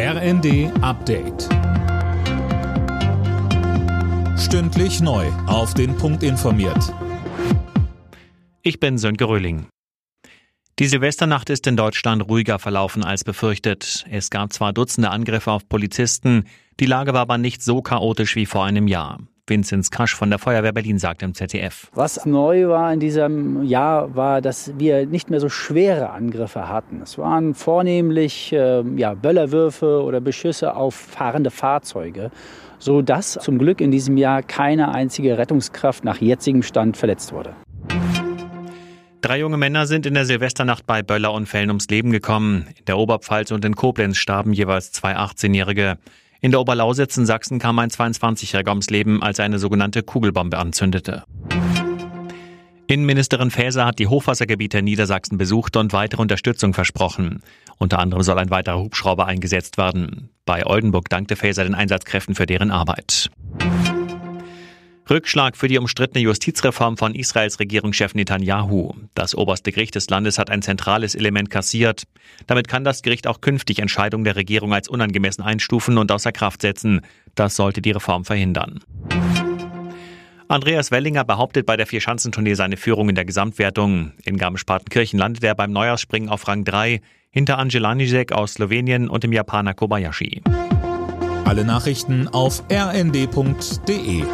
RND Update. Stündlich neu. Auf den Punkt informiert. Ich bin Sönke Röhling. Die Silvesternacht ist in Deutschland ruhiger verlaufen als befürchtet. Es gab zwar Dutzende Angriffe auf Polizisten, die Lage war aber nicht so chaotisch wie vor einem Jahr. Vinzenz Kasch von der Feuerwehr Berlin sagt im ZDF. Was neu war in diesem Jahr, war, dass wir nicht mehr so schwere Angriffe hatten. Es waren vornehmlich äh, ja, Böllerwürfe oder Beschüsse auf fahrende Fahrzeuge, sodass zum Glück in diesem Jahr keine einzige Rettungskraft nach jetzigem Stand verletzt wurde. Drei junge Männer sind in der Silvesternacht bei Böllerunfällen ums Leben gekommen. In der Oberpfalz und in Koblenz starben jeweils zwei 18-Jährige. In der Oberlausitz in Sachsen kam ein 22-Jähriger ums Leben, als er eine sogenannte Kugelbombe anzündete. Innenministerin Faeser hat die Hochwassergebiete in Niedersachsen besucht und weitere Unterstützung versprochen. Unter anderem soll ein weiterer Hubschrauber eingesetzt werden. Bei Oldenburg dankte Faeser den Einsatzkräften für deren Arbeit. Rückschlag für die umstrittene Justizreform von Israels Regierungschef Netanyahu. Das oberste Gericht des Landes hat ein zentrales Element kassiert. Damit kann das Gericht auch künftig Entscheidungen der Regierung als unangemessen einstufen und außer Kraft setzen. Das sollte die Reform verhindern. Andreas Wellinger behauptet bei der Vierschanzentournee seine Führung in der Gesamtwertung. In Garmisch-Partenkirchen landet er beim Neujahrsspringen auf Rang 3 hinter Angela Nisek aus Slowenien und dem Japaner Kobayashi. Alle Nachrichten auf rnd.de